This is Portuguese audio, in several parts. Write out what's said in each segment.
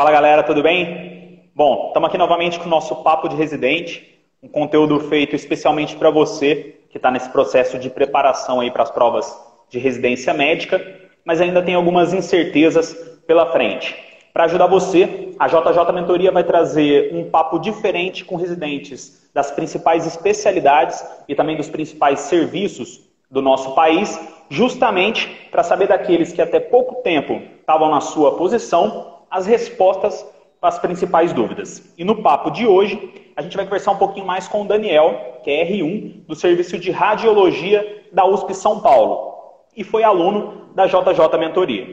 Fala galera, tudo bem? Bom, estamos aqui novamente com o nosso Papo de Residente, um conteúdo feito especialmente para você que está nesse processo de preparação aí para as provas de residência médica, mas ainda tem algumas incertezas pela frente. Para ajudar você, a JJ Mentoria vai trazer um papo diferente com residentes das principais especialidades e também dos principais serviços do nosso país, justamente para saber daqueles que até pouco tempo estavam na sua posição, as respostas para as principais dúvidas. E no papo de hoje, a gente vai conversar um pouquinho mais com o Daniel, que é R1 do Serviço de Radiologia da USP São Paulo e foi aluno da JJ Mentoria.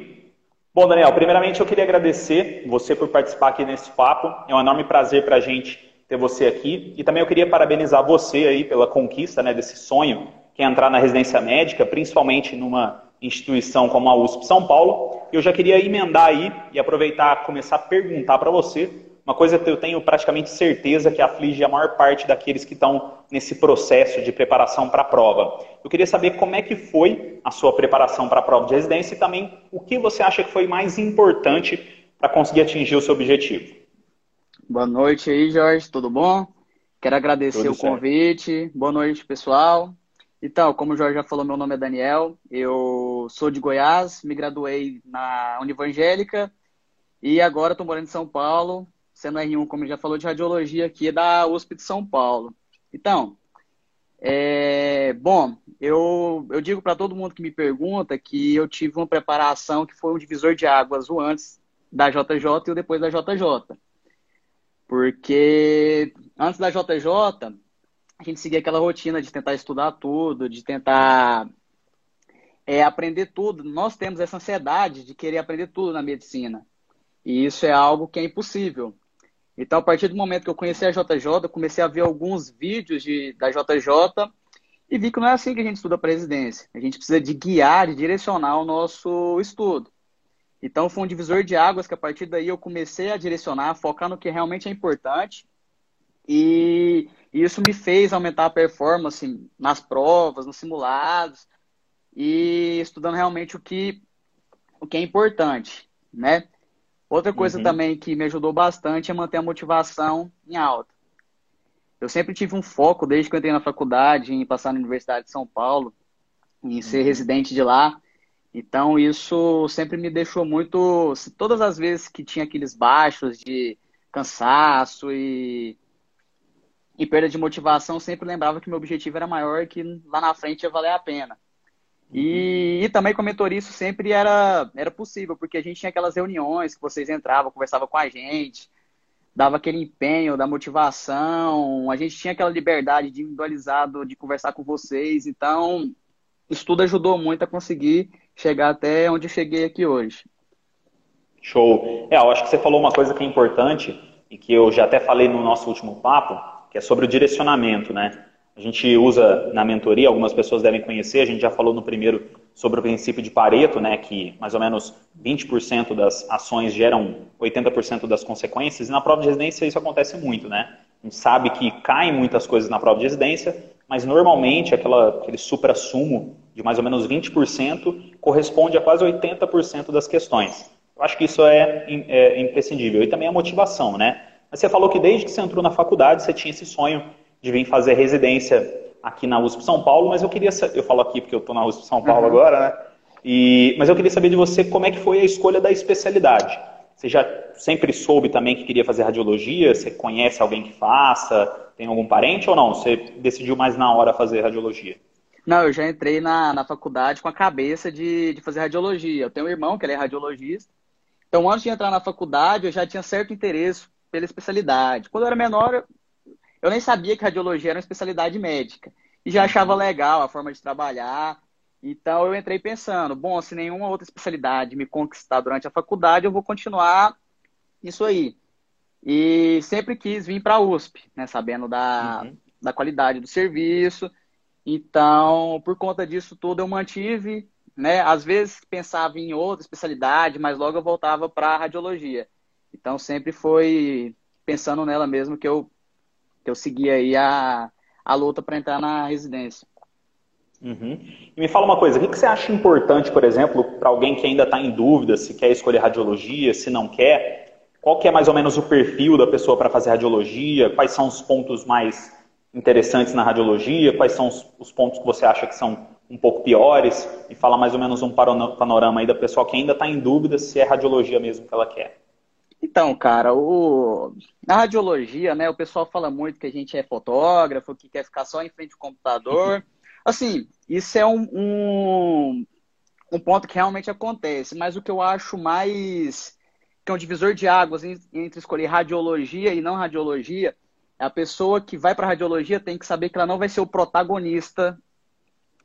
Bom, Daniel, primeiramente eu queria agradecer você por participar aqui nesse papo. É um enorme prazer para a gente ter você aqui. E também eu queria parabenizar você aí pela conquista né, desse sonho, que é entrar na residência médica, principalmente numa instituição como a USP São Paulo. Eu já queria emendar aí e aproveitar começar a perguntar para você uma coisa que eu tenho praticamente certeza que aflige a maior parte daqueles que estão nesse processo de preparação para a prova. Eu queria saber como é que foi a sua preparação para a prova de residência e também o que você acha que foi mais importante para conseguir atingir o seu objetivo. Boa noite aí, Jorge, tudo bom? Quero agradecer Tudo o certo. convite. Boa noite, pessoal. Então, como o Jorge já falou, meu nome é Daniel. Eu sou de Goiás, me graduei na Univangélica e agora estou morando em São Paulo sendo R1, como já falou, de radiologia aqui da USP de São Paulo. Então, é, bom, eu, eu digo para todo mundo que me pergunta que eu tive uma preparação que foi um divisor de águas, o antes da JJ e o depois da JJ. Porque antes da JJ, a gente seguia aquela rotina de tentar estudar tudo, de tentar é, aprender tudo. Nós temos essa ansiedade de querer aprender tudo na medicina. E isso é algo que é impossível. Então, a partir do momento que eu conheci a JJ, comecei a ver alguns vídeos de, da JJ e vi que não é assim que a gente estuda para residência. A gente precisa de guiar, de direcionar o nosso estudo. Então, foi um divisor de águas que a partir daí eu comecei a direcionar, focar no que realmente é importante. E isso me fez aumentar a performance nas provas, nos simulados e estudando realmente o que, o que é importante, né? Outra coisa uhum. também que me ajudou bastante é manter a motivação em alta. Eu sempre tive um foco, desde que eu entrei na faculdade, em passar na Universidade de São Paulo, em ser uhum. residente de lá. Então, isso sempre me deixou muito. Todas as vezes que tinha aqueles baixos de cansaço e, e perda de motivação, sempre lembrava que meu objetivo era maior e que lá na frente ia valer a pena. E, e, também com a mentoria isso sempre era, era possível, porque a gente tinha aquelas reuniões que vocês entravam, conversavam com a gente, dava aquele empenho da motivação, a gente tinha aquela liberdade de individualizado de conversar com vocês, então isso tudo ajudou muito a conseguir chegar até onde eu cheguei aqui hoje. Show. É, eu acho que você falou uma coisa que é importante e que eu já até falei no nosso último papo, que é sobre o direcionamento, né? A gente usa na mentoria, algumas pessoas devem conhecer, a gente já falou no primeiro sobre o princípio de Pareto, né, que mais ou menos 20% das ações geram 80% das consequências, e na prova de residência isso acontece muito, né? A gente sabe que caem muitas coisas na prova de residência, mas normalmente aquela, aquele supra-sumo de mais ou menos 20% corresponde a quase 80% das questões. Eu acho que isso é, é imprescindível. E também a motivação, né? Mas você falou que desde que você entrou na faculdade, você tinha esse sonho de vir fazer residência aqui na USP São Paulo, mas eu queria eu falo aqui porque eu estou na USP São Paulo uhum. agora, né? E, mas eu queria saber de você como é que foi a escolha da especialidade. Você já sempre soube também que queria fazer radiologia? Você conhece alguém que faça? Tem algum parente ou não? Você decidiu mais na hora fazer radiologia? Não, eu já entrei na, na faculdade com a cabeça de, de fazer radiologia. Eu tenho um irmão que ele é radiologista. Então, antes de entrar na faculdade, eu já tinha certo interesse pela especialidade. Quando eu era menor, eu nem sabia que radiologia era uma especialidade médica. E já achava uhum. legal a forma de trabalhar. Então eu entrei pensando, bom, se nenhuma outra especialidade me conquistar durante a faculdade, eu vou continuar isso aí. E sempre quis vir para a USP, né, sabendo da, uhum. da qualidade do serviço. Então, por conta disso tudo, eu mantive, né? Às vezes pensava em outra especialidade, mas logo eu voltava para a radiologia. Então, sempre foi pensando nela mesmo que eu que eu segui aí a, a luta para entrar na residência. Uhum. E me fala uma coisa, o que, que você acha importante, por exemplo, para alguém que ainda está em dúvida se quer escolher radiologia, se não quer? qual que é mais ou menos o perfil da pessoa para fazer radiologia, quais são os pontos mais interessantes na radiologia, quais são os, os pontos que você acha que são um pouco piores, e falar mais ou menos um panorama aí da pessoa que ainda está em dúvida se é radiologia mesmo que ela quer. Então, cara, o... na radiologia, né, o pessoal fala muito que a gente é fotógrafo, que quer ficar só em frente ao computador. Assim, isso é um, um, um ponto que realmente acontece, mas o que eu acho mais que é um divisor de águas entre escolher radiologia e não radiologia, é a pessoa que vai para radiologia tem que saber que ela não vai ser o protagonista,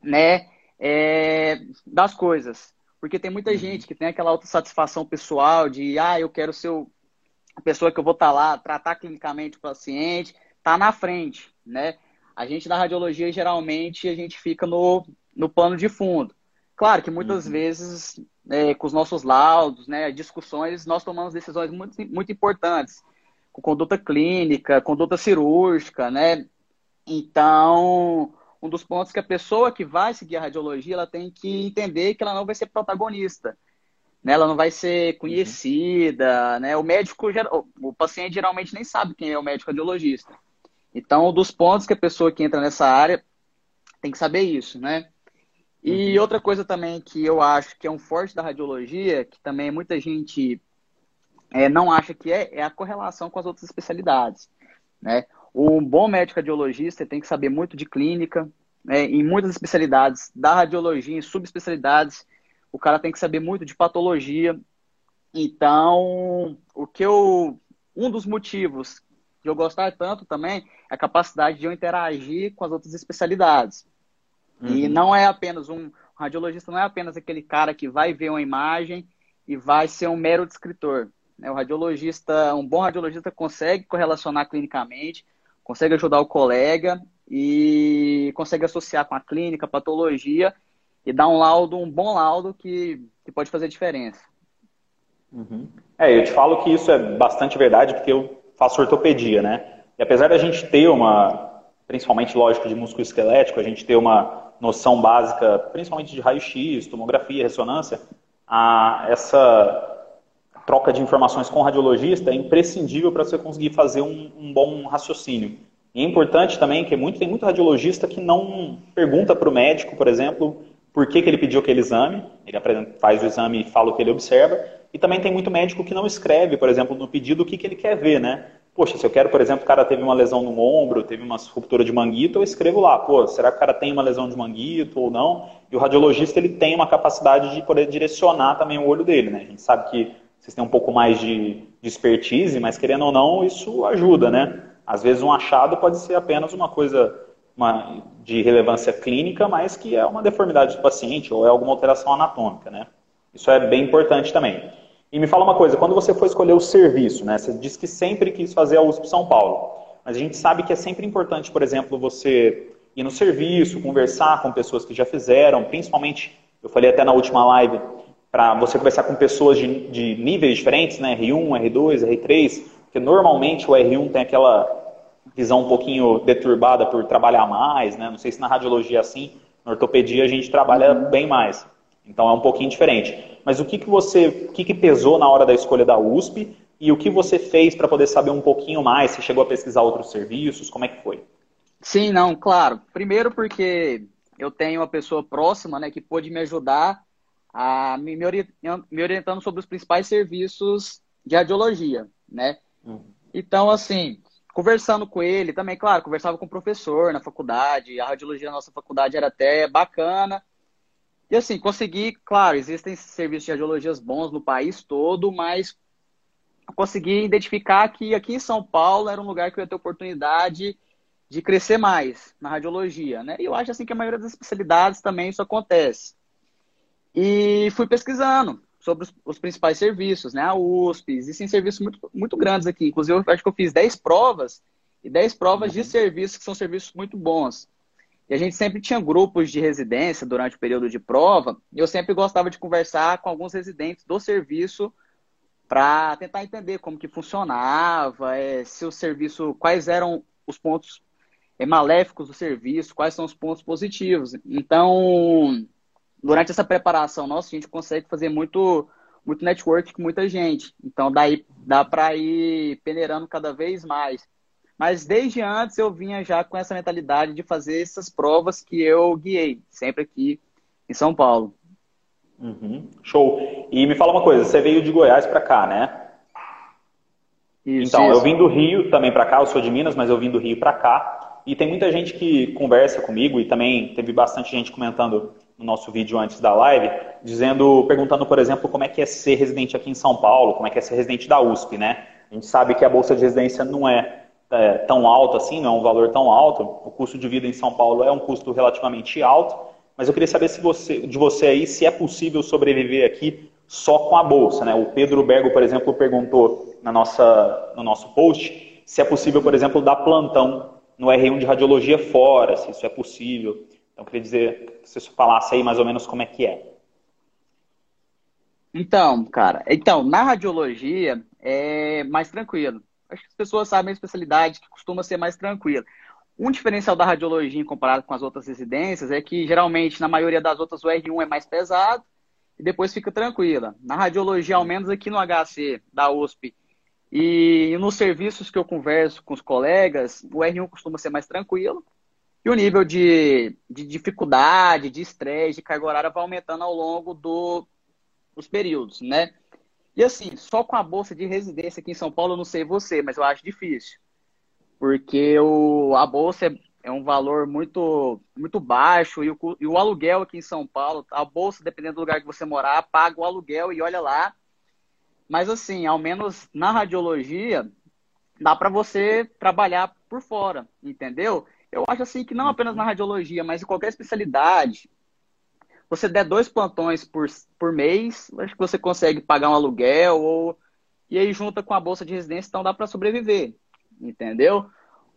né, é, das coisas. Porque tem muita uhum. gente que tem aquela autossatisfação pessoal de, ah, eu quero ser a pessoa que eu vou estar tá lá, tratar clinicamente o paciente, tá na frente, né? A gente na radiologia, geralmente, a gente fica no, no plano de fundo. Claro que muitas uhum. vezes, é, com os nossos laudos, né, discussões, nós tomamos decisões muito, muito importantes, com conduta clínica, conduta cirúrgica, né? Então, um dos pontos que a pessoa que vai seguir a radiologia, ela tem que entender que ela não vai ser protagonista. Né? Ela não vai ser conhecida, né? O médico, o paciente geralmente nem sabe quem é o médico radiologista. Então, um dos pontos que a pessoa que entra nessa área tem que saber isso, né? E uhum. outra coisa também que eu acho que é um forte da radiologia, que também muita gente é, não acha que é, é a correlação com as outras especialidades, né? Um bom médico radiologista tem que saber muito de clínica, né, em muitas especialidades da radiologia, em subespecialidades, o cara tem que saber muito de patologia. Então, o que eu. Um dos motivos de eu gostar tanto também é a capacidade de eu interagir com as outras especialidades. Uhum. E não é apenas um. um radiologista não é apenas aquele cara que vai ver uma imagem e vai ser um mero descritor. Né? O radiologista, um bom radiologista consegue correlacionar clinicamente, consegue ajudar o colega e consegue associar com a clínica, a patologia e dar um laudo, um bom laudo que, que pode fazer diferença. Uhum. É, eu te falo que isso é bastante verdade porque eu faço ortopedia, né? E apesar da gente ter uma, principalmente lógico de músculo esquelético, a gente ter uma noção básica, principalmente de raio-x, tomografia, ressonância, a, essa troca de informações com o radiologista é imprescindível para você conseguir fazer um, um, bom raciocínio. E é importante também que muito, tem muito radiologista que não pergunta para o médico, por exemplo, por que, que ele pediu aquele exame, ele faz o exame e fala o que ele observa, e também tem muito médico que não escreve, por exemplo, no pedido o que, que ele quer ver, né? Poxa, se eu quero, por exemplo, o cara teve uma lesão no ombro, teve uma ruptura de manguito, eu escrevo lá, pô, será que o cara tem uma lesão de manguito ou não? E o radiologista, ele tem uma capacidade de poder direcionar também o olho dele, né? A gente sabe que vocês têm um pouco mais de, de expertise, mas querendo ou não, isso ajuda, né? Às vezes um achado pode ser apenas uma coisa uma, de relevância clínica, mas que é uma deformidade do paciente ou é alguma alteração anatômica, né? Isso é bem importante também. E me fala uma coisa, quando você for escolher o serviço, né? Você disse que sempre quis fazer a USP São Paulo, mas a gente sabe que é sempre importante, por exemplo, você ir no serviço, conversar com pessoas que já fizeram, principalmente, eu falei até na última live, para você conversar com pessoas de, de, níveis diferentes, né? R1, R2, R3, porque normalmente o R1 tem aquela visão um pouquinho deturbada por trabalhar mais, né? Não sei se na radiologia é assim, na ortopedia a gente trabalha uhum. bem mais. Então é um pouquinho diferente. Mas o que, que você, o que, que pesou na hora da escolha da USP e o que você fez para poder saber um pouquinho mais? Você chegou a pesquisar outros serviços? Como é que foi? Sim, não, claro. Primeiro porque eu tenho uma pessoa próxima, né, que pôde me ajudar a, me, me orientando sobre os principais serviços de radiologia, né? Uhum. Então, assim, conversando com ele também, claro, conversava com o professor na faculdade, a radiologia na nossa faculdade era até bacana. E assim, consegui, claro, existem serviços de radiologias bons no país todo, mas consegui identificar que aqui em São Paulo era um lugar que eu ia ter oportunidade de crescer mais na radiologia, né? E eu acho assim que a maioria das especialidades também isso acontece. E fui pesquisando sobre os, os, principais serviços, né? A USP, existem serviços muito, muito grandes aqui. Inclusive, eu acho que eu fiz 10 provas e 10 provas uhum. de serviços que são serviços muito bons. E a gente sempre tinha grupos de residência durante o período de prova, e eu sempre gostava de conversar com alguns residentes do serviço para tentar entender como que funcionava, é, se o serviço, quais eram os pontos é, maléficos do serviço, quais são os pontos positivos. Então, durante essa preparação nossa, a gente consegue fazer muito, muito network com muita gente. Então, daí dá para ir peneirando cada vez mais. Mas desde antes eu vinha já com essa mentalidade de fazer essas provas que eu guiei, sempre aqui em São Paulo. Uhum. Show. E me fala uma coisa, você veio de Goiás para cá, né? Isso, então, isso. eu vim do Rio também para cá, eu sou de Minas, mas eu vim do Rio para cá. E tem muita gente que conversa comigo e também teve bastante gente comentando no nosso vídeo antes da live, dizendo, perguntando, por exemplo, como é que é ser residente aqui em São Paulo, como é que é ser residente da USP, né? A gente sabe que a bolsa de residência não é, é tão alta assim, não é um valor tão alto. O custo de vida em São Paulo é um custo relativamente alto. Mas eu queria saber se você, de você aí se é possível sobreviver aqui só com a bolsa, né? O Pedro Bergo, por exemplo, perguntou na nossa, no nosso post se é possível, por exemplo, dar plantão no R1 de radiologia fora, se isso é possível. Então, eu queria dizer que você falasse aí mais ou menos como é que é. Então, cara, então, na radiologia é mais tranquilo. Acho que as pessoas sabem a especialidade que costuma ser mais tranquila. Um diferencial da radiologia comparado com as outras residências é que, geralmente, na maioria das outras, o R1 é mais pesado e depois fica tranquila. Na radiologia, ao menos aqui no HC da USP e nos serviços que eu converso com os colegas, o R1 costuma ser mais tranquilo. E o nível de, de dificuldade, de estresse, de carga horária vai aumentando ao longo do, dos períodos, né? E assim, só com a bolsa de residência aqui em São Paulo, eu não sei você, mas eu acho difícil. Porque o, a bolsa é, é um valor muito, muito baixo e o, e o aluguel aqui em São Paulo, a bolsa, dependendo do lugar que você morar, paga o aluguel e olha lá. Mas assim, ao menos na radiologia, dá para você trabalhar por fora, entendeu? Eu acho assim que não apenas na radiologia, mas em qualquer especialidade, você der dois plantões por, por mês, acho que você consegue pagar um aluguel ou e aí junta com a bolsa de residência, então dá para sobreviver, entendeu?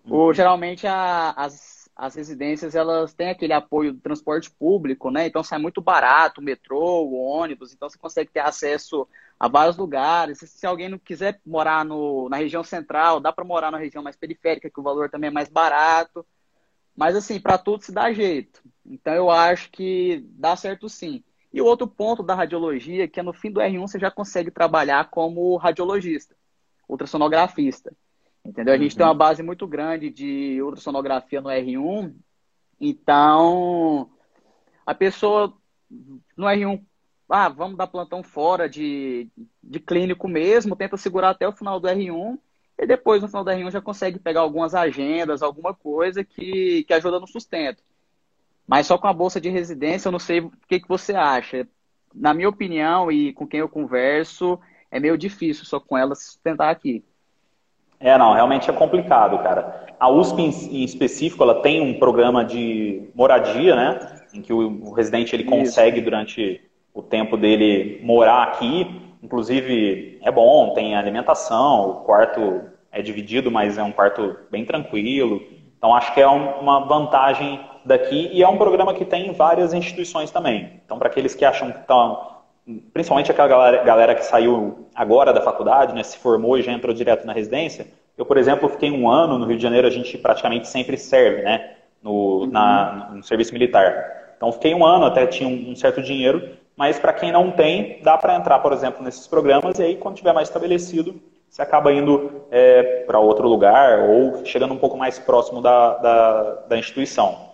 Ou uhum. geralmente a, as, as residências elas têm aquele apoio do transporte público, né? Então sai muito barato o metrô, o ônibus, então você consegue ter acesso a vários lugares. Se, se alguém não quiser morar no, na região central, dá para morar na região mais periférica, que o valor também é mais barato. Mas, assim, para tudo se dá jeito. Então, eu acho que dá certo sim. E o outro ponto da radiologia, que é no fim do R1 você já consegue trabalhar como radiologista, ultrassonografista. Entendeu? A gente uhum. tem uma base muito grande de ultrassonografia no R1. Então, a pessoa no R1, ah, vamos dar plantão fora de, de clínico mesmo, tenta segurar até o final do R1 e depois, no final da reunião, já consegue pegar algumas agendas, alguma coisa que, que ajuda no sustento. Mas só com a bolsa de residência, eu não sei o que, que você acha. Na minha opinião e com quem eu converso, é meio difícil só com ela se sustentar aqui. É, não, realmente é complicado, cara. A USP em, específico, ela tem um programa de moradia, né? Em que o, o residente ele consegue durante o tempo dele morar aqui Inclusive, é bom, tem alimentação, o quarto é dividido, mas é um quarto bem tranquilo. Então, acho que é uma vantagem daqui e é um programa que tem em várias instituições também. Então, para aqueles que acham que estão, principalmente aquela galera, galera, que saiu agora da faculdade, né, se formou e já entrou direto na residência, eu, por exemplo, fiquei um ano no Rio de Janeiro, a gente praticamente sempre serve, né, no, uhum. na, no serviço militar. Então, fiquei um ano, até tinha um certo dinheiro, mas para quem não tem, dá para entrar, por exemplo, nesses programas e aí, quando tiver mais estabelecido, você acaba indo é, para outro lugar ou chegando um pouco mais próximo da, da, da, instituição.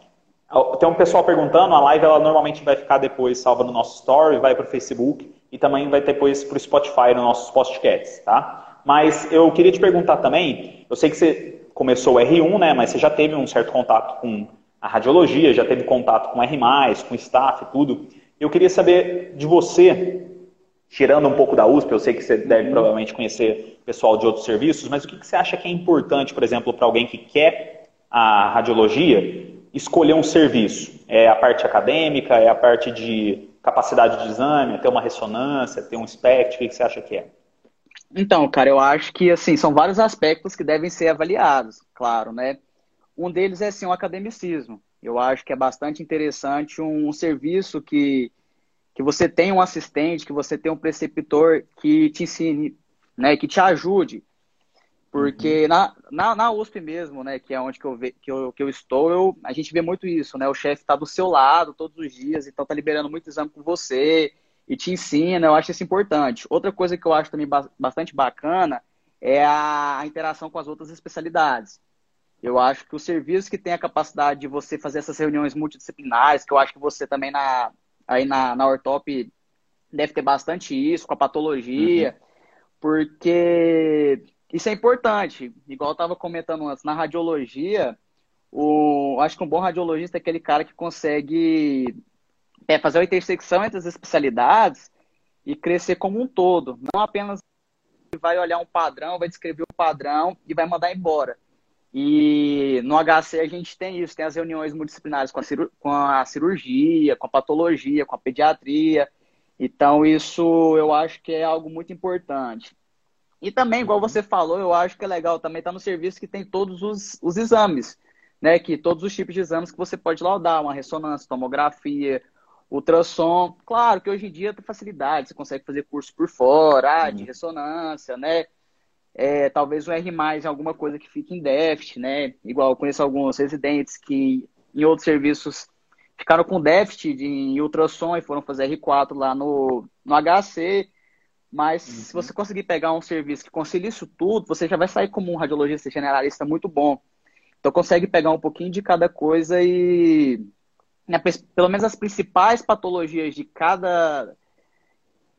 Tem um pessoal perguntando, a live ela normalmente vai ficar depois salva no nosso story, vai para o Facebook e também vai depois para o Spotify nos nossos podcasts, tá? Mas eu queria te perguntar também, eu sei que você começou o R1, né, mas você já teve um certo contato com a radiologia, já teve contato com R+, com staff tudo. Eu queria saber de você, tirando um pouco da USP, eu sei que você deve uhum. provavelmente conhecer pessoal de outros serviços, mas o que você acha que é importante, por exemplo, para alguém que quer a radiologia, escolher um serviço? É a parte acadêmica, é a parte de capacidade de exame, ter uma ressonância, ter um SPECT, o que você acha que é? Então, cara, eu acho que assim são vários aspectos que devem ser avaliados, claro, né? Um deles é assim, o academicismo. Eu acho que é bastante interessante um, um serviço que, que você tem um assistente, que você tem um preceptor que te ensine, né, que te ajude. Porque uhum. na, na, na, USP mesmo, né, que é onde que eu, ve, que eu, que eu estou, eu, a gente vê muito isso, né? O chefe está do seu lado todos os dias, então está liberando muito exame com você. e te ensina, eu acho isso importante. Outra coisa que eu acho também bastante bacana é a interação com as outras especialidades. Eu acho que o serviço que tem a capacidade de você fazer essas reuniões multidisciplinares, que eu acho que você também na, aí na, na Ortop deve ter bastante isso, com a patologia, uhum. porque isso é importante. Igual eu estava comentando antes, na radiologia, o, acho que um bom radiologista é aquele cara que consegue é, fazer uma intersecção entre as especialidades e crescer como um todo, não apenas vai olhar um padrão, vai descrever o padrão e vai mandar embora. E no HC a gente tem isso, tem as reuniões multidisciplinares com a, com a cirurgia, com a patologia, com a pediatria. Então isso eu acho que é algo muito importante. E também, igual você falou, eu acho que é legal também estar tá no serviço que tem todos os, os exames, né? Que todos os tipos de exames que você pode laudar, uma ressonância, tomografia, ultrassom. Claro que hoje em dia tem facilidade, você consegue fazer curso por fora, ah, de ressonância, né? É, talvez um R em alguma coisa que fique em déficit, né? Igual eu conheço alguns residentes que em outros serviços ficaram com déficit de, em ultrassom e foram fazer R4 lá no, no HC. Mas uhum. se você conseguir pegar um serviço que concilie isso tudo, você já vai sair como um radiologista generalista muito bom. Então consegue pegar um pouquinho de cada coisa e né, pelo menos as principais patologias de cada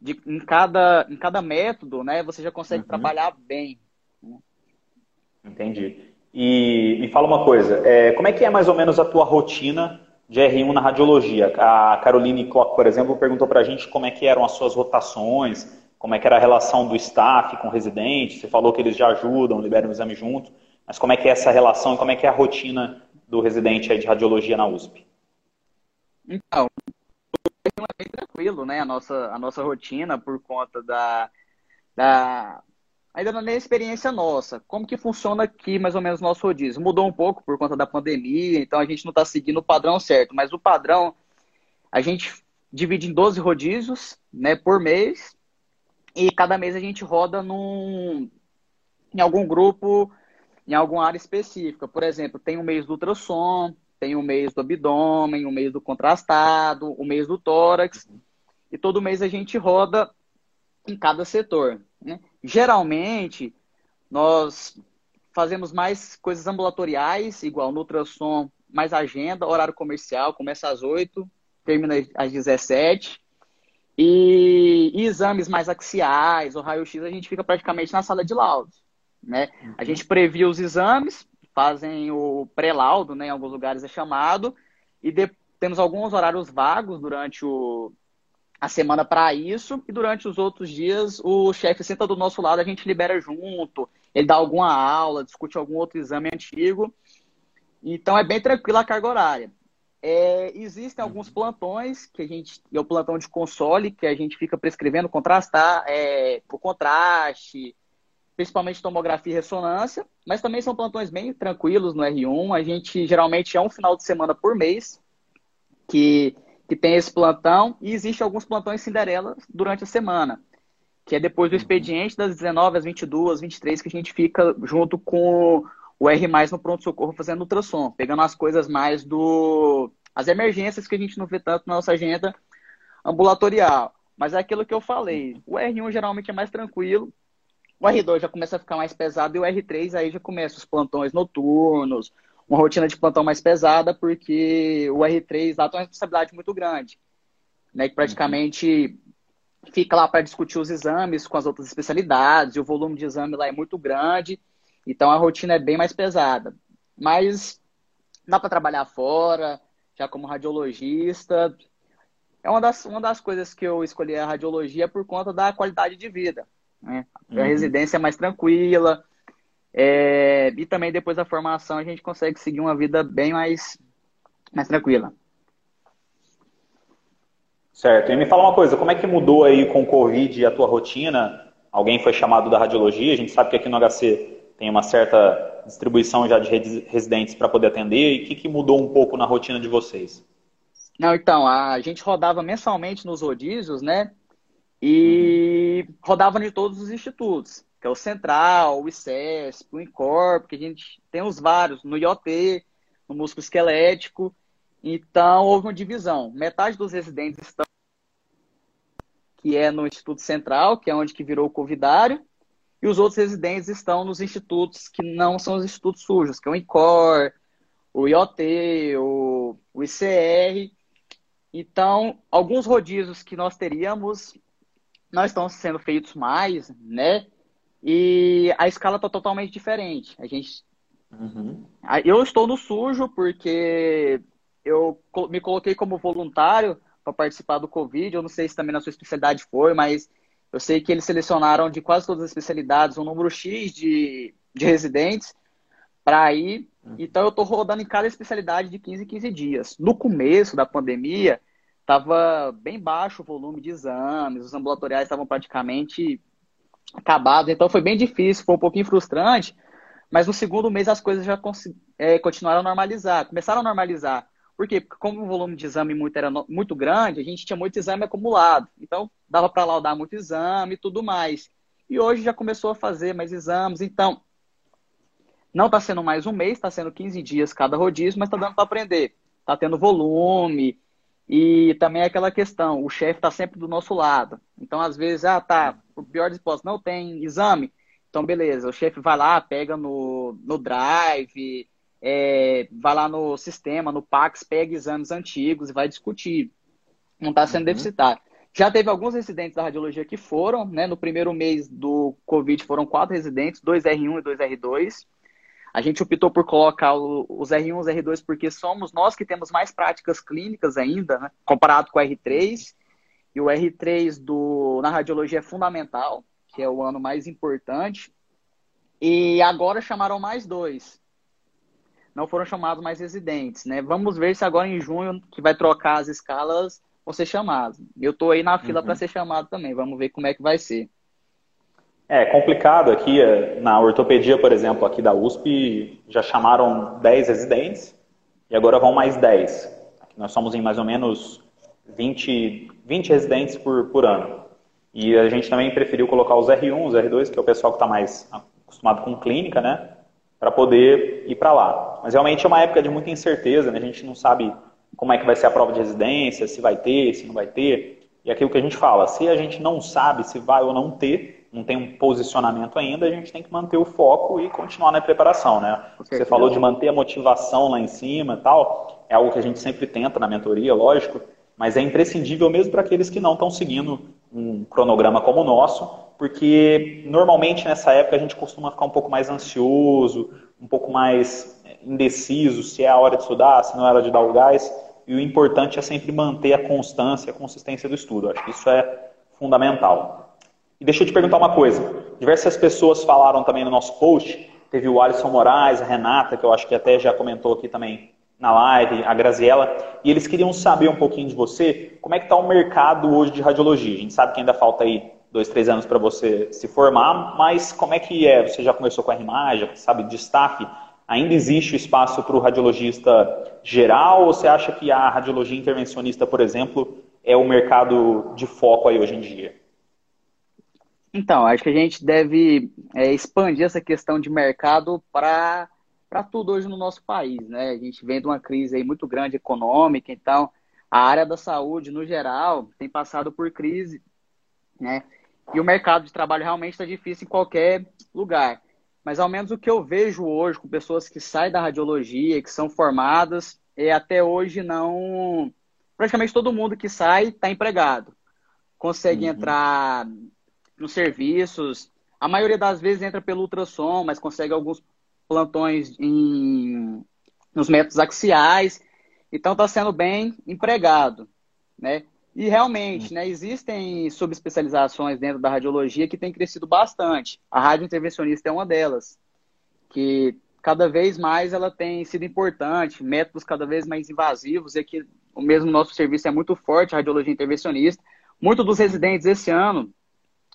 de, em, cada, em cada método, né, você já consegue uhum. trabalhar bem. Entendi. E me fala uma coisa, é, como é que é mais ou menos a tua rotina de R1 na radiologia? A Caroline Klock, por exemplo, perguntou para a gente como é que eram as suas rotações, como é que era a relação do staff com o residente, você falou que eles já ajudam, liberam o exame junto, mas como é que é essa relação e como é que é a rotina do residente de radiologia na USP? Então, é bem tranquilo, né? A nossa, a nossa rotina por conta da, da. Ainda não é experiência nossa. Como que funciona aqui, mais ou menos, o nosso rodízio? Mudou um pouco por conta da pandemia, então a gente não está seguindo o padrão certo. Mas o padrão, a gente divide em 12 rodízios, né, por mês. E cada mês a gente roda num, em algum grupo, em alguma área específica. Por exemplo, tem o mês do ultrassom, tem o mês do abdômen, o mês do contrastado, o mês do tórax. E todo mês a gente roda em cada setor. Né? Geralmente, nós fazemos mais coisas ambulatoriais, igual no ultrassom, mais agenda, horário comercial, começa às 8, termina às 17. E, e exames mais axiais, o raio-x, a gente fica praticamente na sala de laudos. Né? A gente previa os exames, fazem o pré-laudo, né, em alguns lugares é chamado, e de, temos alguns horários vagos durante o, a semana para isso, e durante os outros dias o chefe senta do nosso lado, a gente libera junto, ele dá alguma aula, discute algum outro exame antigo, então é bem tranquila a carga horária. É, existem alguns plantões que a gente, é o plantão de console, que a gente fica prescrevendo contrastar é, por contraste, principalmente tomografia e ressonância, mas também são plantões bem tranquilos no R1. A gente geralmente é um final de semana por mês que, que tem esse plantão e existe alguns plantões Cinderela durante a semana, que é depois do expediente das 19 às 22, 23 que a gente fica junto com o R+, no pronto-socorro fazendo ultrassom, pegando as coisas mais do... as emergências que a gente não vê tanto na nossa agenda ambulatorial. Mas é aquilo que eu falei. O R1 geralmente é mais tranquilo, o R2 já começa a ficar mais pesado e o R3 aí já começa os plantões noturnos, uma rotina de plantão mais pesada, porque o R3 lá tem uma responsabilidade muito grande, né? Que praticamente fica lá para discutir os exames com as outras especialidades, e o volume de exame lá é muito grande, então a rotina é bem mais pesada. Mas dá para trabalhar fora, já como radiologista. É uma das, uma das coisas que eu escolhi a radiologia por conta da qualidade de vida. Né? A uhum. residência é mais tranquila. É, e também depois da formação a gente consegue seguir uma vida bem mais, mais tranquila. Certo. E me fala uma coisa, como é que mudou aí com o Covid a tua rotina? Alguém foi chamado da radiologia? A gente sabe que aqui no HC tem uma certa distribuição já de residentes para poder atender. E o que, que mudou um pouco na rotina de vocês? Não, então, a gente rodava mensalmente nos rodízios, né? E uhum. rodava de todos os institutos, que é o Central, o ICESP, o INCORP, que a gente tem os vários, no IoT, no músculo esquelético. Então, houve uma divisão. Metade dos residentes estão que é no Instituto Central, que é onde que virou o covidário, e os outros residentes estão nos institutos que não são os institutos sujos, que é o INCOR, o IoT, o, o ICR. Então, alguns rodízios que nós teríamos não estão sendo feitos mais, né? E a escala está totalmente diferente. A gente, uhum. eu estou no sujo porque eu me coloquei como voluntário para participar do Covid. Eu não sei se também na sua especialidade foi, mas eu sei que eles selecionaram de quase todas as especialidades um número X de, de residentes para ir. Uhum. Então eu estou rodando em cada especialidade de 15 em 15 dias. No começo da pandemia, estava bem baixo o volume de exames, os ambulatoriais estavam praticamente acabados, então foi bem difícil, foi um pouquinho frustrante, mas no segundo mês as coisas já é, continuaram a normalizar, começaram a normalizar. Por quê? Porque como o volume de exame muito, era muito grande, a gente tinha muito exame acumulado. Então, dava para laudar muito exame e tudo mais. E hoje já começou a fazer mais exames. Então, não está sendo mais um mês, está sendo 15 dias cada rodízio, mas está dando para aprender. Está tendo volume, e também é aquela questão, o chefe está sempre do nosso lado. Então, às vezes, ah, tá, o pior disposto não tem exame. Então, beleza, o chefe vai lá, pega no, no drive, é, vai lá no sistema, no Pax, pega exames antigos e vai discutir. Não está sendo uhum. deficitário. Já teve alguns residentes da radiologia que foram, né? No primeiro mês do Covid foram quatro residentes, dois R1 e dois R2. A gente optou por colocar os R1 e os R2 porque somos nós que temos mais práticas clínicas ainda, né, comparado com o R3. E o R3 do, na radiologia é fundamental, que é o ano mais importante. E agora chamaram mais dois. Não foram chamados mais residentes, né? Vamos ver se agora em junho, que vai trocar as escalas, vão ser chamados. Eu estou aí na fila uhum. para ser chamado também. Vamos ver como é que vai ser. É complicado aqui, é, na ortopedia, por exemplo, aqui da USP, já chamaram 10 residentes e agora vão mais 10. Aqui nós somos em mais ou menos 20, 20 residentes por, por ano. E a gente também preferiu colocar os R1, os R2, que é o pessoal que está mais acostumado com clínica, né? Para poder ir para lá. Mas realmente é uma época de muita incerteza, né? A gente não sabe como é que vai ser a prova de residência, se vai ter, se não vai ter. E aquilo que a gente fala, se a gente não sabe se vai ou não ter, não tem um posicionamento ainda, a gente tem que manter o foco e continuar na preparação, né? Você falou de manter a motivação lá em cima e tal, é algo que a gente sempre tenta na mentoria, lógico, mas é imprescindível mesmo para aqueles que não estão seguindo um cronograma como o nosso, porque normalmente nessa época a gente costuma ficar um pouco mais ansioso, um pouco mais indeciso se é a hora de estudar, se não é a hora de dar o gás, e o importante é sempre manter a constância, a consistência do estudo. Acho que isso é fundamental. E deixa eu te perguntar uma coisa. Diversas pessoas falaram também no nosso post. Teve o Alisson Moraes, a Renata, que eu acho que até já comentou aqui também na live, a Graziella, e eles queriam saber um pouquinho de você, como é que está o mercado hoje de radiologia. A gente sabe que ainda falta aí dois, três anos para você se formar, mas como é que é? Você já começou com a imagem, sabe, de staff? Ainda existe espaço para o radiologista geral ou você acha que a radiologia intervencionista, por exemplo, é o mercado de foco aí hoje em dia? Então, acho que a gente deve é, expandir essa questão de mercado para tudo hoje no nosso país, né? A gente vem de uma crise aí muito grande econômica, então a área da saúde, no geral, tem passado por crise, né? E o mercado de trabalho realmente está difícil em qualquer lugar. Mas ao menos o que eu vejo hoje com pessoas que saem da radiologia, que são formadas, é até hoje não. Praticamente todo mundo que sai está empregado. Consegue uhum. entrar nos serviços. A maioria das vezes entra pelo ultrassom, mas consegue alguns plantões em, nos métodos axiais. Então está sendo bem empregado, né? E realmente, né, existem subespecializações dentro da radiologia que têm crescido bastante. A radiointervencionista é uma delas, que cada vez mais ela tem sido importante, métodos cada vez mais invasivos, e aqui o mesmo nosso serviço é muito forte, a radiologia intervencionista. Muitos dos residentes esse ano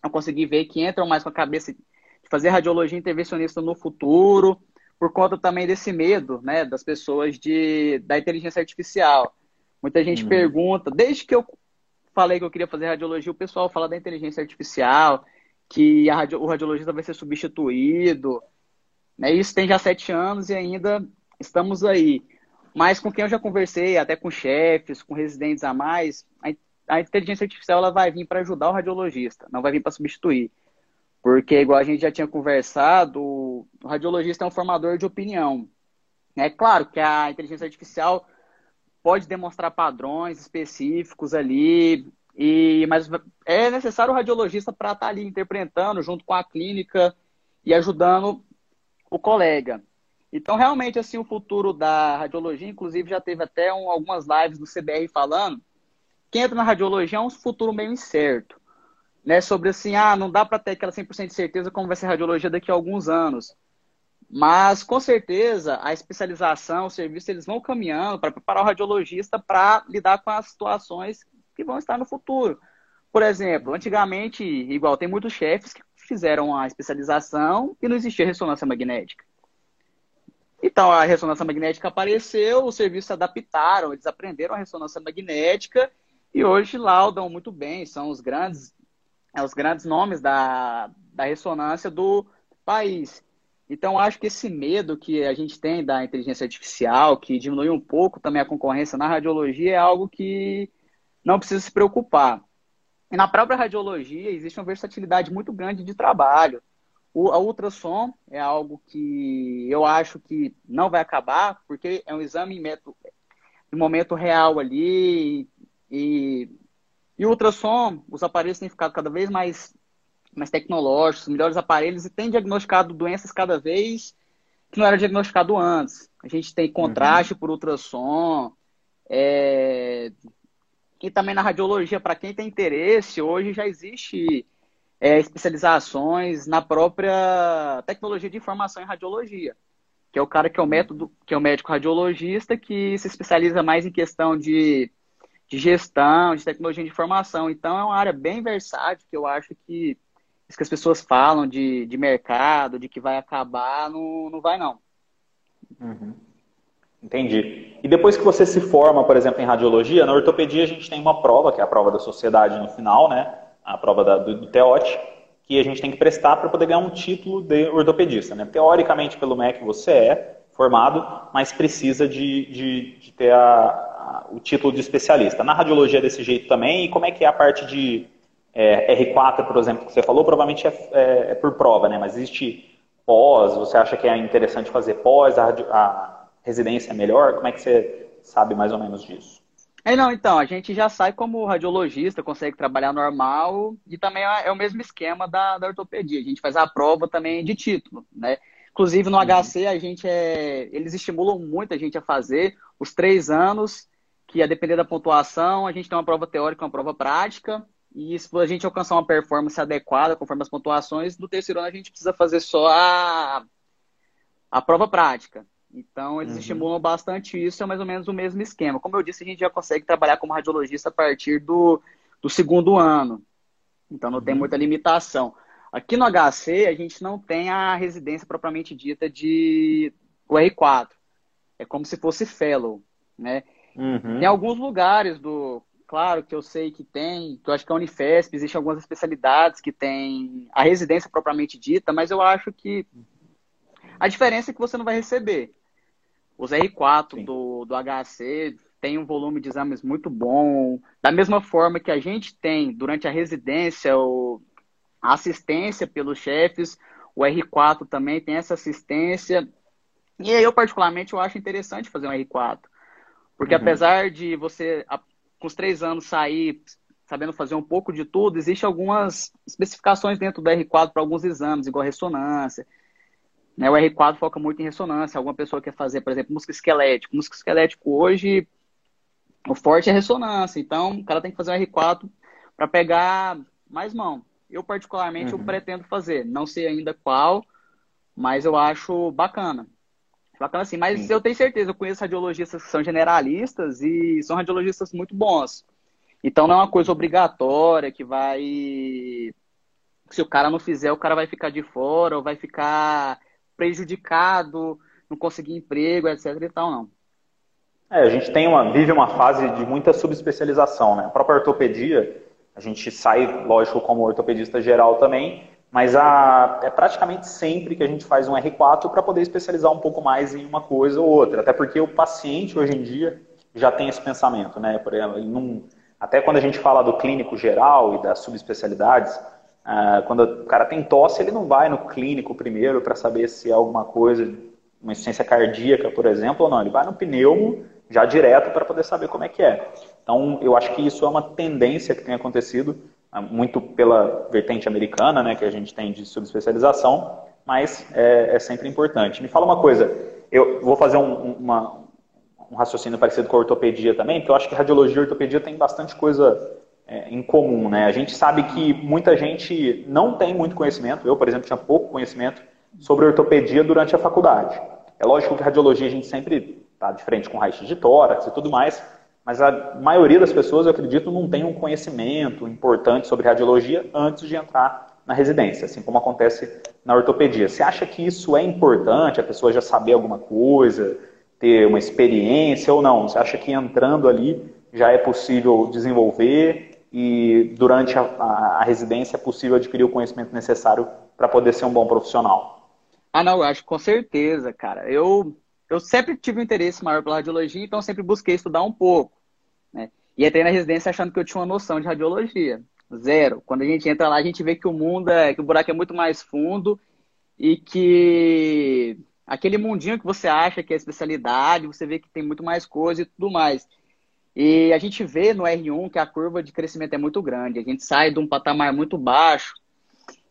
eu consegui ver que entram mais com a cabeça de fazer radiologia intervencionista no futuro, por conta também desse medo, né, das pessoas de, da inteligência artificial. Muita gente uhum. pergunta, desde que eu falei que eu queria fazer radiologia, o pessoal fala da inteligência artificial, que radio, o radiologista vai ser substituído. Né? Isso tem já sete anos e ainda estamos aí. Mas com quem eu já conversei, até com chefes, com residentes a mais, a inteligência artificial ela vai vir para ajudar o radiologista, não vai vir para substituir. Porque, igual a gente já tinha conversado, o radiologista é um formador de opinião. É claro que a inteligência artificial pode demonstrar padrões específicos ali, e, mas é necessário o radiologista para estar tá ali interpretando junto com a clínica e ajudando o colega. Então, realmente, assim, o futuro da radiologia, inclusive já teve até um, algumas lives do CBR falando, entra na radiologia é um futuro meio incerto. Né, sobre assim, ah, não dá para ter aquela 100% de certeza como vai ser a radiologia daqui a alguns anos. Mas, com certeza, a especialização, o serviço, eles vão caminhando para preparar o radiologista para lidar com as situações que vão estar no futuro. Por exemplo, antigamente, igual, tem muitos chefes que fizeram a especialização e não existia ressonância magnética. Então, a ressonância magnética apareceu, os serviços se adaptaram, eles aprenderam a ressonância magnética e hoje laudam muito bem, são os grandes, é, os grandes nomes da, da ressonância do país. Então, acho que esse medo que a gente tem da inteligência artificial, que diminui um pouco também a concorrência na radiologia, é algo que não precisa se preocupar. E na própria radiologia existe uma versatilidade muito grande de trabalho. O, a ultrassom é algo que eu acho que não vai acabar, porque é um exame em, em momento real ali. E, e o ultrassom, os aparelhos têm ficado cada vez mais, mais tecnológicos, melhores aparelhos, e têm diagnosticado doenças cada vez que não era diagnosticado antes. A gente tem contraste uhum. por ultrassom, é, e também na radiologia, para quem tem interesse, hoje já existe é, especializações na própria tecnologia de informação em radiologia, que é o cara que é o método, que é o médico radiologista que se especializa mais em questão de, de gestão, de tecnologia de informação. Então é uma área bem versátil que eu acho que isso que as pessoas falam de, de mercado, de que vai acabar, não, não vai não. Uhum. Entendi. E depois que você se forma, por exemplo, em radiologia, na ortopedia a gente tem uma prova, que é a prova da sociedade no final, né? A prova da, do, do TEOT, que a gente tem que prestar para poder ganhar um título de ortopedista, né? Teoricamente, pelo MEC você é formado, mas precisa de, de, de ter a, a, o título de especialista. Na radiologia é desse jeito também, e como é que é a parte de é, R4, por exemplo, que você falou, provavelmente é, é, é por prova, né? Mas existe pós, você acha que é interessante fazer pós, a, a residência é melhor? Como é que você sabe mais ou menos disso? É, não, então, a gente já sai como radiologista, consegue trabalhar normal e também é, é o mesmo esquema da, da ortopedia. A gente faz a prova também de título, né? Inclusive no uhum. HC a gente é, eles estimulam muito a gente a fazer os três anos, que a depender da pontuação, a gente tem uma prova teórica, uma prova prática, e se a gente alcançar uma performance adequada conforme as pontuações, no terceiro ano a gente precisa fazer só a, a prova prática. Então, eles uhum. estimulam bastante isso, é mais ou menos o mesmo esquema. Como eu disse, a gente já consegue trabalhar como radiologista a partir do, do segundo ano. Então, não uhum. tem muita limitação. Aqui no HC, a gente não tem a residência propriamente dita de o R4. É como se fosse fellow, né? Uhum. Tem alguns lugares do... Claro que eu sei que tem, que eu acho que a Unifesp, existem algumas especialidades que tem a residência propriamente dita, mas eu acho que a diferença é que você não vai receber. Os R4 do, do HC tem um volume de exames muito bom. Da mesma forma que a gente tem durante a residência o, a assistência pelos chefes, o R4 também tem essa assistência. E eu, particularmente, eu acho interessante fazer um R4. Porque uhum. apesar de você, com os três anos, sair sabendo fazer um pouco de tudo, existem algumas especificações dentro do R4 para alguns exames, igual ressonância, né? O R4 foca muito em ressonância. Alguma pessoa quer fazer, por exemplo, músculo esquelético. Músculo esquelético hoje, o forte é ressonância. Então, o cara tem que fazer um R4 para pegar mais mão. Eu, particularmente, uhum. eu pretendo fazer. Não sei ainda qual, mas eu acho bacana. Bacana assim, mas Sim. eu tenho certeza, eu conheço radiologistas que são generalistas e são radiologistas muito bons. Então não é uma coisa obrigatória que vai. Se o cara não fizer, o cara vai ficar de fora ou vai ficar prejudicado, não conseguir emprego, etc e tal, não. É, a gente tem uma, vive uma fase de muita subespecialização, né? A própria ortopedia, a gente sai, lógico, como ortopedista geral também, mas a, é praticamente sempre que a gente faz um R4 para poder especializar um pouco mais em uma coisa ou outra. Até porque o paciente, hoje em dia, já tem esse pensamento, né? Por exemplo, não, Até quando a gente fala do clínico geral e das subespecialidades, ah, quando o cara tem tosse, ele não vai no clínico primeiro para saber se é alguma coisa, uma insuficiência cardíaca, por exemplo, ou não. Ele vai no pneumo já direto para poder saber como é que é. Então, eu acho que isso é uma tendência que tem acontecido muito pela vertente americana, né, que a gente tem de subespecialização, mas é, é sempre importante. Me fala uma coisa, eu vou fazer um, uma, um raciocínio parecido com a ortopedia também, porque eu acho que radiologia e ortopedia tem bastante coisa é, em comum, né? A gente sabe que muita gente não tem muito conhecimento, eu, por exemplo, tinha pouco conhecimento sobre ortopedia durante a faculdade. É lógico que radiologia a gente sempre está de frente com raio de tórax e tudo mais, mas a maioria das pessoas, eu acredito, não tem um conhecimento importante sobre radiologia antes de entrar na residência, assim como acontece na ortopedia. Você acha que isso é importante, a pessoa já saber alguma coisa, ter uma experiência ou não? Você acha que entrando ali já é possível desenvolver e durante a, a, a residência é possível adquirir o conhecimento necessário para poder ser um bom profissional? Ah, não, eu acho com certeza, cara. Eu, eu sempre tive um interesse maior pela radiologia, então sempre busquei estudar um pouco. Né? E entrei na residência achando que eu tinha uma noção de radiologia. Zero. Quando a gente entra lá, a gente vê que o mundo é, que o buraco é muito mais fundo e que aquele mundinho que você acha que é especialidade, você vê que tem muito mais coisa e tudo mais. E a gente vê no R1 que a curva de crescimento é muito grande. A gente sai de um patamar muito baixo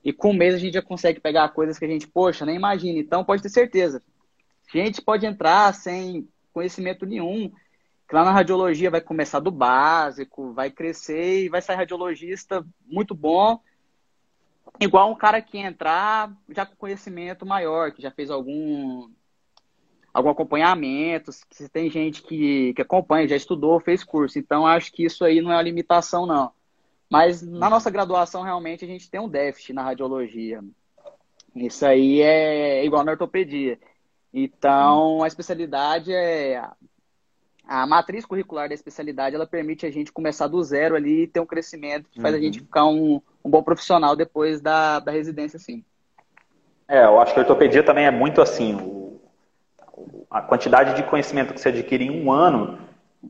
e com um mês a gente já consegue pegar coisas que a gente, poxa, nem imagina. Então pode ter certeza. A gente pode entrar sem conhecimento nenhum, que lá na radiologia vai começar do básico, vai crescer e vai sair radiologista muito bom, igual um cara que entrar já com conhecimento maior, que já fez algum algum acompanhamento, se tem gente que, que acompanha, já estudou, fez curso. Então, acho que isso aí não é uma limitação, não. Mas na nossa graduação, realmente, a gente tem um déficit na radiologia. Isso aí é igual na ortopedia. Então, a especialidade é. A matriz curricular da especialidade, ela permite a gente começar do zero ali e ter um crescimento que faz uhum. a gente ficar um, um bom profissional depois da, da residência, sim. É, eu acho que a ortopedia também é muito assim. O a quantidade de conhecimento que você adquire em um ano,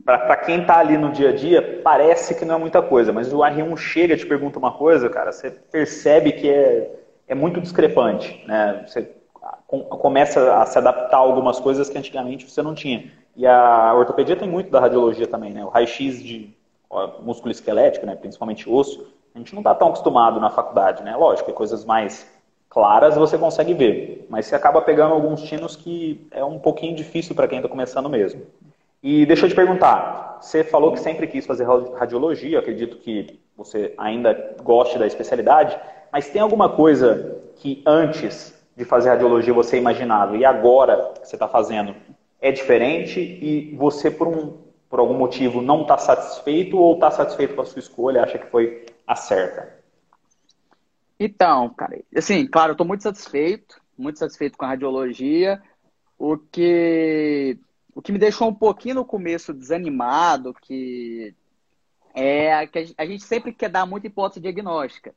para quem está ali no dia a dia, parece que não é muita coisa, mas o R1 chega e te pergunta uma coisa, cara, você percebe que é, é muito discrepante, né? Você começa a se adaptar a algumas coisas que antigamente você não tinha. E a ortopedia tem muito da radiologia também, né? O raio-x de músculo esquelético, né? principalmente osso, a gente não está tão acostumado na faculdade, né? Lógico, é coisas mais claras você consegue ver, mas você acaba pegando alguns tinos que é um pouquinho difícil para quem está começando mesmo. E deixa eu te perguntar, você falou que sempre quis fazer radiologia, acredito que você ainda goste da especialidade, mas tem alguma coisa que antes de fazer radiologia você imaginava e agora que você está fazendo é diferente e você por, um, por algum motivo não está satisfeito ou está satisfeito com a sua escolha, acha que foi a certa? Então, cara, assim, claro, eu estou muito satisfeito, muito satisfeito com a radiologia. O que, o que me deixou um pouquinho no começo desanimado, que é que a gente sempre quer dar muita hipótese diagnóstica.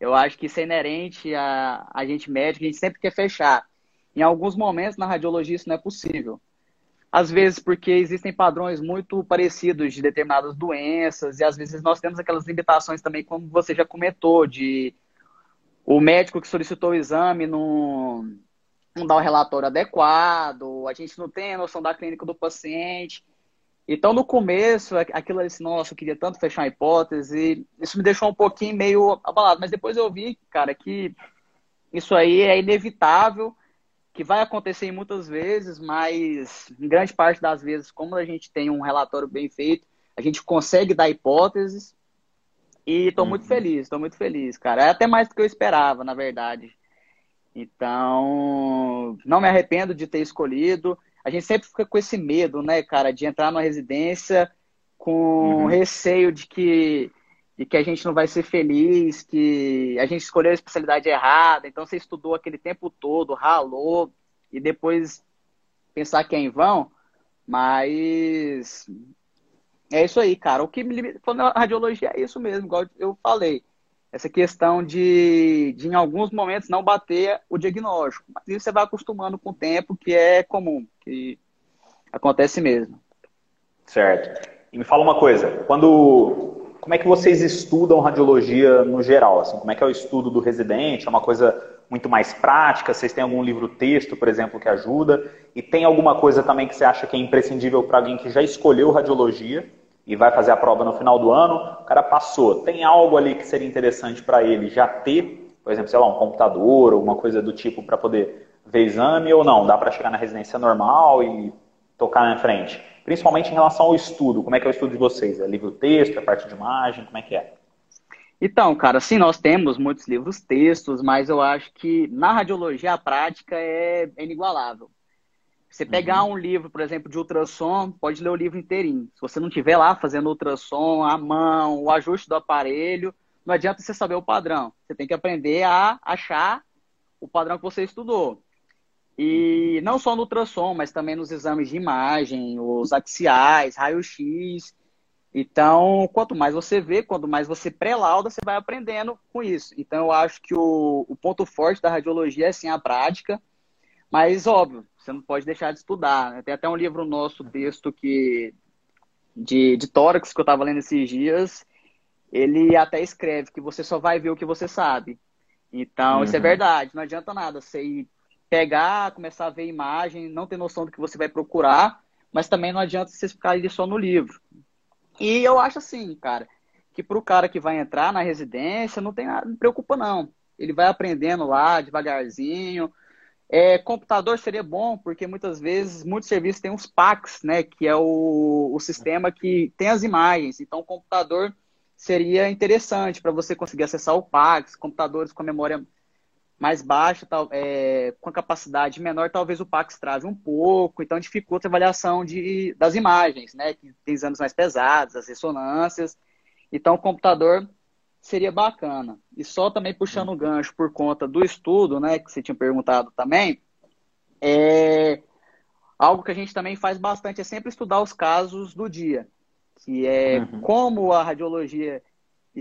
Eu acho que isso é inerente a, a gente médico, a gente sempre quer fechar. Em alguns momentos na radiologia isso não é possível. Às vezes porque existem padrões muito parecidos de determinadas doenças, e às vezes nós temos aquelas limitações também, como você já comentou, de o médico que solicitou o exame não, não dá o relatório adequado, a gente não tem a noção da clínica do paciente. Então, no começo, aquilo assim, nossa, eu queria tanto fechar uma hipótese, isso me deixou um pouquinho meio abalado, mas depois eu vi, cara, que isso aí é inevitável, que vai acontecer muitas vezes, mas em grande parte das vezes, como a gente tem um relatório bem feito, a gente consegue dar hipóteses e estou uhum. muito feliz, estou muito feliz, cara. É até mais do que eu esperava, na verdade. Então, não me arrependo de ter escolhido. A gente sempre fica com esse medo, né, cara, de entrar numa residência com uhum. receio de que, de que a gente não vai ser feliz, que a gente escolheu a especialidade errada. Então, você estudou aquele tempo todo, ralou, e depois pensar que é em vão. Mas é isso aí, cara. O que me limita radiologia é isso mesmo, igual eu falei. Essa questão de, de, em alguns momentos, não bater o diagnóstico. Mas isso você vai acostumando com o tempo, que é comum, que acontece mesmo. Certo. E me fala uma coisa, quando como é que vocês estudam radiologia no geral? Assim, como é que é o estudo do residente? É uma coisa muito mais prática? Vocês têm algum livro-texto, por exemplo, que ajuda? E tem alguma coisa também que você acha que é imprescindível para alguém que já escolheu radiologia e vai fazer a prova no final do ano? O cara passou. Tem algo ali que seria interessante para ele já ter, por exemplo, sei lá, um computador, alguma coisa do tipo para poder ver exame ou não? Dá para chegar na residência normal e tocar na frente? Principalmente em relação ao estudo. Como é que é o estudo de vocês? É livro-texto, é parte de imagem? Como é que é? Então, cara, sim, nós temos muitos livros textos, mas eu acho que na radiologia a prática é, é inigualável. Você pegar uhum. um livro, por exemplo, de ultrassom, pode ler o livro inteirinho. Se você não tiver lá fazendo ultrassom, a mão, o ajuste do aparelho, não adianta você saber o padrão. Você tem que aprender a achar o padrão que você estudou. E não só no ultrassom, mas também nos exames de imagem, os axiais, raio-x. Então, quanto mais você vê, quanto mais você pré-lauda, você vai aprendendo com isso. Então, eu acho que o, o ponto forte da radiologia é sim a prática, mas óbvio, você não pode deixar de estudar. Né? Tem até um livro nosso, texto que de, de tórax que eu estava lendo esses dias, ele até escreve que você só vai ver o que você sabe. Então, uhum. isso é uhum. verdade. Não adianta nada você ir pegar, começar a ver imagem, não ter noção do que você vai procurar, mas também não adianta você ficar ali só no livro. E eu acho assim, cara, que para o cara que vai entrar na residência, não tem nada, não preocupa não. Ele vai aprendendo lá devagarzinho. É, computador seria bom, porque muitas vezes, muitos serviços têm os PACs, né? Que é o, o sistema que tem as imagens. Então, o computador seria interessante para você conseguir acessar o PACs, computadores com memória mais baixa, tal, é, com a capacidade menor, talvez o Pax trave um pouco, então dificulta a avaliação de, das imagens, né? Que tem exames mais pesados, as ressonâncias. Então o computador seria bacana. E só também puxando o gancho por conta do estudo, né? Que você tinha perguntado também, é algo que a gente também faz bastante é sempre estudar os casos do dia, que é uhum. como a radiologia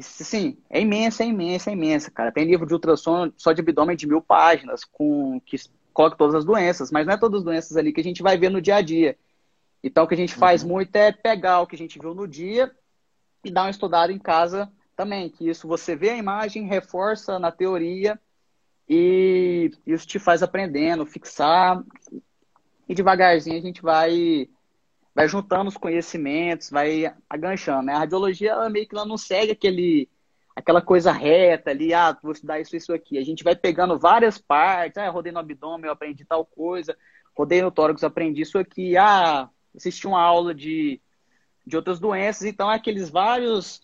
sim, é imensa, é imensa, é imensa, cara. Tem livro de ultrassom só de abdômen de mil páginas, com que coloca todas as doenças, mas não é todas as doenças ali que a gente vai ver no dia a dia. Então, o que a gente faz uhum. muito é pegar o que a gente viu no dia e dar uma estudada em casa também, que isso você vê a imagem, reforça na teoria e isso te faz aprendendo, fixar e devagarzinho a gente vai vai juntando os conhecimentos, vai aganchando. Né? A radiologia, ela meio que ela não segue aquele, aquela coisa reta ali, ah, vou estudar isso, isso aqui. A gente vai pegando várias partes, ah, rodei no abdômen, eu aprendi tal coisa, rodei no tórax, aprendi isso aqui, ah, assisti uma aula de, de outras doenças, então é aqueles vários,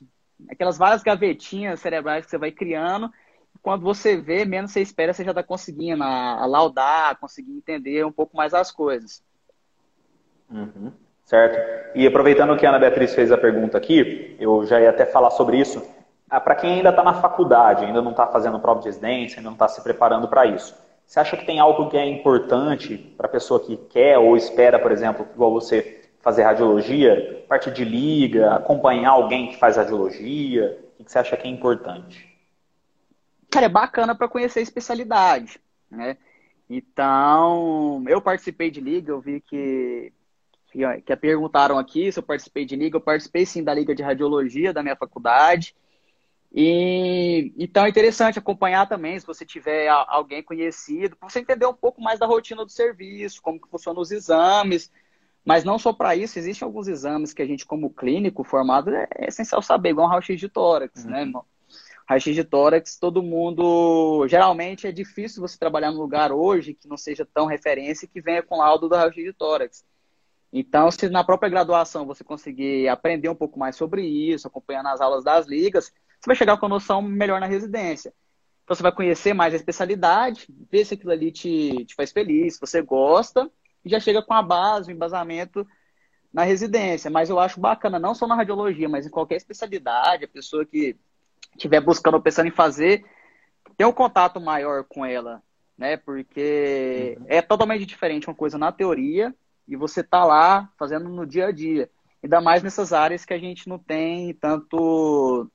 aquelas várias gavetinhas cerebrais que você vai criando, quando você vê, menos você espera, você já está conseguindo a, a laudar, conseguir entender um pouco mais as coisas. Uhum certo? E aproveitando que a Ana Beatriz fez a pergunta aqui, eu já ia até falar sobre isso. Ah, para quem ainda está na faculdade, ainda não está fazendo prova de residência, ainda não está se preparando para isso, você acha que tem algo que é importante para a pessoa que quer ou espera, por exemplo, igual você, fazer radiologia, parte de liga, acompanhar alguém que faz radiologia? O que você acha que é importante? Cara, é bacana para conhecer a especialidade, né? Então, eu participei de liga, eu vi que que, que perguntaram aqui se eu participei de liga. Eu participei sim da Liga de Radiologia da minha faculdade. E então é interessante acompanhar também, se você tiver alguém conhecido, para você entender um pouco mais da rotina do serviço, como que funcionam os exames. Mas não só para isso, existem alguns exames que a gente, como clínico formado, é, é essencial saber, igual um raio-x de tórax, né, uhum. né, irmão? Raio-x de tórax, todo mundo. Geralmente é difícil você trabalhar num lugar hoje que não seja tão referência e que venha com laudo do raio-x de tórax. Então, se na própria graduação você conseguir aprender um pouco mais sobre isso, acompanhando as aulas das ligas, você vai chegar com uma noção melhor na residência. Então, você vai conhecer mais a especialidade, ver se aquilo ali te, te faz feliz, se você gosta, e já chega com a base, o embasamento na residência. Mas eu acho bacana, não só na radiologia, mas em qualquer especialidade, a pessoa que estiver buscando ou pensando em fazer, ter um contato maior com ela, né? Porque uhum. é totalmente diferente uma coisa na teoria e você tá lá fazendo no dia a dia. Ainda mais nessas áreas que a gente não tem tanto,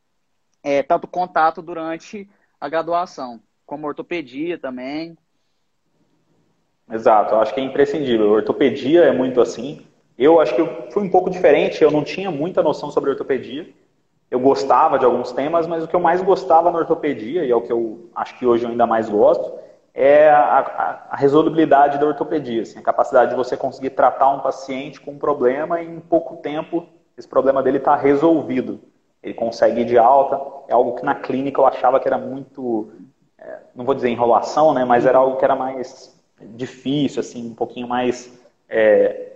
é, tanto contato durante a graduação, como ortopedia também. Exato, eu acho que é imprescindível. Ortopedia é muito assim. Eu acho que eu fui um pouco diferente, eu não tinha muita noção sobre ortopedia. eu gostava de alguns temas, mas o que eu mais gostava na ortopedia, e é o que eu acho que hoje eu ainda mais gosto, é a, a, da ortopedia, assim, a capacidade de você conseguir tratar um paciente com um problema e em pouco tempo esse problema dele está resolvido. Ele consegue ir de alta, é algo que na clínica eu achava que era muito, é, não vou dizer enrolação, né, mas era algo que era mais difícil, assim, um pouquinho mais é,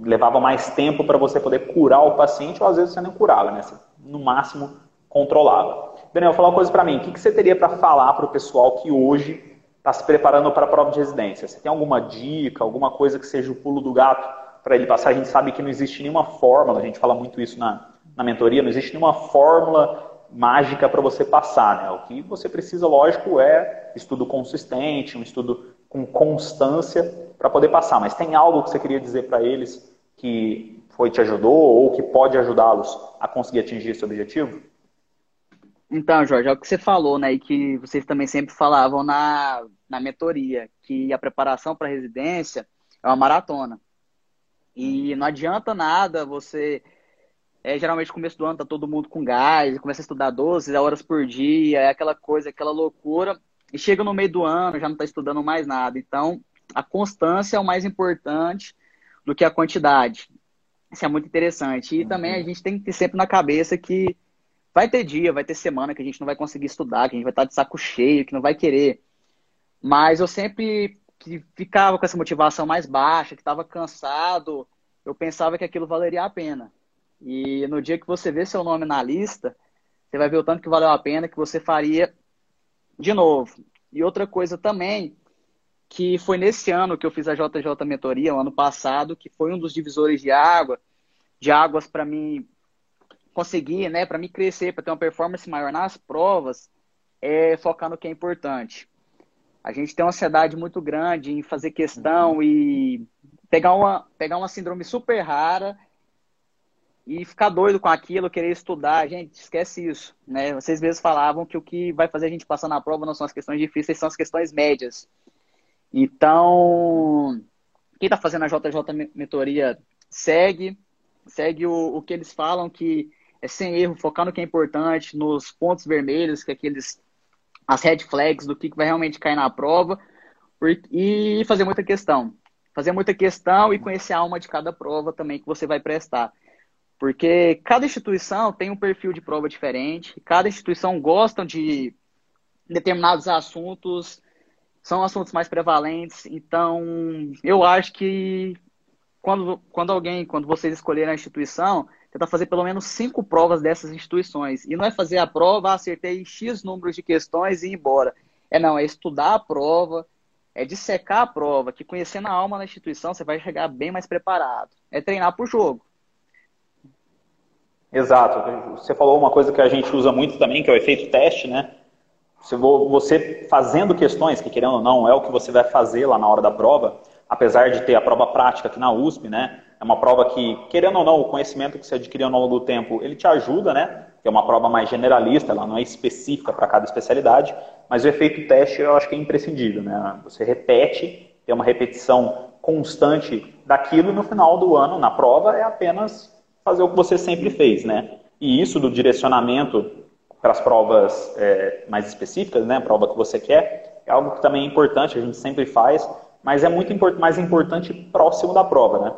levava mais tempo para você poder curar o paciente, ou às vezes você não curava, né? Você, no máximo controlava. Daniel, fala uma coisa para mim. O que, que você teria para falar para o pessoal que hoje está se preparando para a prova de residência? Você tem alguma dica, alguma coisa que seja o pulo do gato para ele passar? A gente sabe que não existe nenhuma fórmula, a gente fala muito isso na, na mentoria, não existe nenhuma fórmula mágica para você passar. Né? O que você precisa, lógico, é estudo consistente, um estudo com constância para poder passar. Mas tem algo que você queria dizer para eles que foi te ajudou ou que pode ajudá-los a conseguir atingir esse objetivo? Então, Jorge, é o que você falou, né? E que vocês também sempre falavam na, na mentoria, que a preparação para a residência é uma maratona. E não adianta nada você. É, geralmente, começo do ano, tá todo mundo com gás, começa a estudar 12 horas por dia, é aquela coisa, aquela loucura. E chega no meio do ano, já não está estudando mais nada. Então, a constância é o mais importante do que a quantidade. Isso é muito interessante. E uhum. também a gente tem que ter sempre na cabeça que Vai ter dia, vai ter semana que a gente não vai conseguir estudar, que a gente vai estar de saco cheio, que não vai querer. Mas eu sempre que ficava com essa motivação mais baixa, que estava cansado, eu pensava que aquilo valeria a pena. E no dia que você vê seu nome na lista, você vai ver o tanto que valeu a pena, que você faria de novo. E outra coisa também, que foi nesse ano que eu fiz a JJ Mentoria, ano passado, que foi um dos divisores de água, de águas para mim conseguir, né, para me crescer, para ter uma performance maior nas provas, é focar no que é importante. A gente tem uma ansiedade muito grande em fazer questão uhum. e pegar uma, pegar uma síndrome super rara e ficar doido com aquilo, querer estudar. Gente, esquece isso. Né? Vocês mesmos falavam que o que vai fazer a gente passar na prova não são as questões difíceis, são as questões médias. Então, quem está fazendo a JJ Mentoria segue, segue o, o que eles falam, que é sem erro, focar no que é importante, nos pontos vermelhos, que é aqueles as red flags do que vai realmente cair na prova e fazer muita questão. Fazer muita questão e conhecer a alma de cada prova também que você vai prestar. Porque cada instituição tem um perfil de prova diferente, cada instituição gosta de determinados assuntos, são assuntos mais prevalentes. Então, eu acho que quando, quando alguém, quando vocês escolherem a instituição, tentar fazer pelo menos cinco provas dessas instituições. E não é fazer a prova, ah, acertei X números de questões e ir embora. É não, é estudar a prova, é dissecar a prova, que conhecendo a alma na instituição, você vai chegar bem mais preparado. É treinar para o jogo. Exato. Você falou uma coisa que a gente usa muito também, que é o efeito teste, né? Você fazendo questões, que querendo ou não, é o que você vai fazer lá na hora da prova, apesar de ter a prova prática aqui na USP, né? É uma prova que, querendo ou não, o conhecimento que você adquiriu ao longo do tempo, ele te ajuda, né? Que é uma prova mais generalista, ela não é específica para cada especialidade, mas o efeito teste eu acho que é imprescindível, né? Você repete, tem uma repetição constante daquilo e no final do ano, na prova, é apenas fazer o que você sempre fez, né? E isso do direcionamento para as provas é, mais específicas, né? A prova que você quer, é algo que também é importante, a gente sempre faz, mas é muito mais importante próximo da prova, né?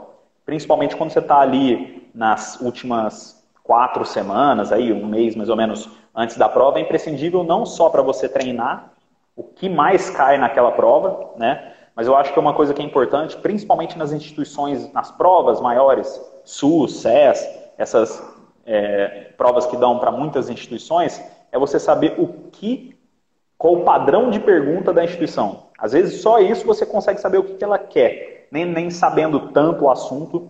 Principalmente quando você está ali nas últimas quatro semanas, aí um mês mais ou menos antes da prova, é imprescindível não só para você treinar o que mais cai naquela prova, né? Mas eu acho que é uma coisa que é importante, principalmente nas instituições, nas provas maiores, SUS, SES, essas é, provas que dão para muitas instituições, é você saber o que, qual o padrão de pergunta da instituição. Às vezes só isso você consegue saber o que, que ela quer nem, nem sabendo tanto o assunto,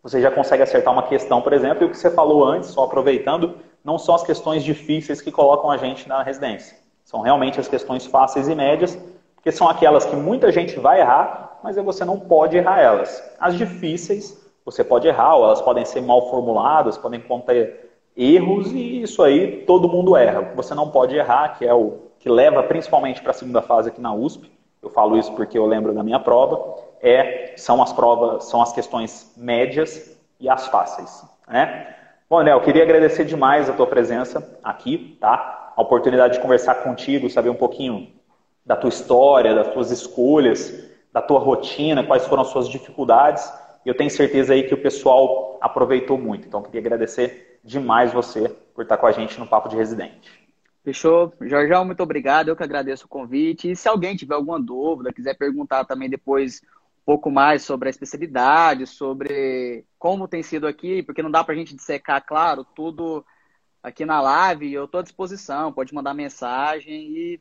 você já consegue acertar uma questão, por exemplo, e o que você falou antes, só aproveitando, não são as questões difíceis que colocam a gente na residência. São realmente as questões fáceis e médias, porque são aquelas que muita gente vai errar, mas você não pode errar elas. As difíceis, você pode errar, ou elas podem ser mal formuladas, podem conter erros, e isso aí todo mundo erra. Você não pode errar, que é o que leva principalmente para a segunda fase aqui na USP. Eu falo isso porque eu lembro da minha prova é, são as provas, são as questões médias e as fáceis. Né? Bom, Léo, queria agradecer demais a tua presença aqui, tá? A oportunidade de conversar contigo, saber um pouquinho da tua história, das tuas escolhas, da tua rotina, quais foram as suas dificuldades. Eu tenho certeza aí que o pessoal aproveitou muito. Então, queria agradecer demais você por estar com a gente no Papo de Residente. Fechou. Jorjão, muito obrigado. Eu que agradeço o convite. E se alguém tiver alguma dúvida, quiser perguntar também depois pouco mais sobre a especialidade, sobre como tem sido aqui, porque não dá para a gente dissecar, claro, tudo aqui na live. Eu estou à disposição, pode mandar mensagem e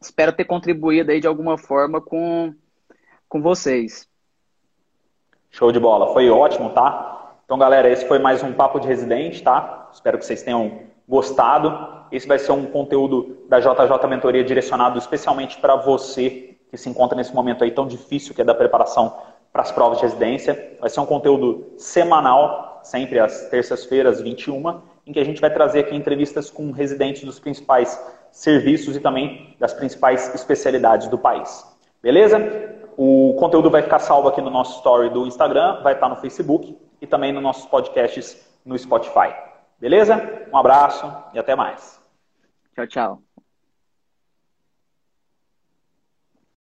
espero ter contribuído aí de alguma forma com, com vocês. Show de bola. Foi ótimo, tá? Então, galera, esse foi mais um Papo de Residente, tá? Espero que vocês tenham gostado. Esse vai ser um conteúdo da JJ Mentoria direcionado especialmente para você que se encontra nesse momento aí tão difícil que é da preparação para as provas de residência. Vai ser um conteúdo semanal, sempre às terças-feiras, 21, em que a gente vai trazer aqui entrevistas com residentes dos principais serviços e também das principais especialidades do país. Beleza? O conteúdo vai ficar salvo aqui no nosso story do Instagram, vai estar no Facebook e também nos nossos podcasts no Spotify. Beleza? Um abraço e até mais. Tchau, tchau.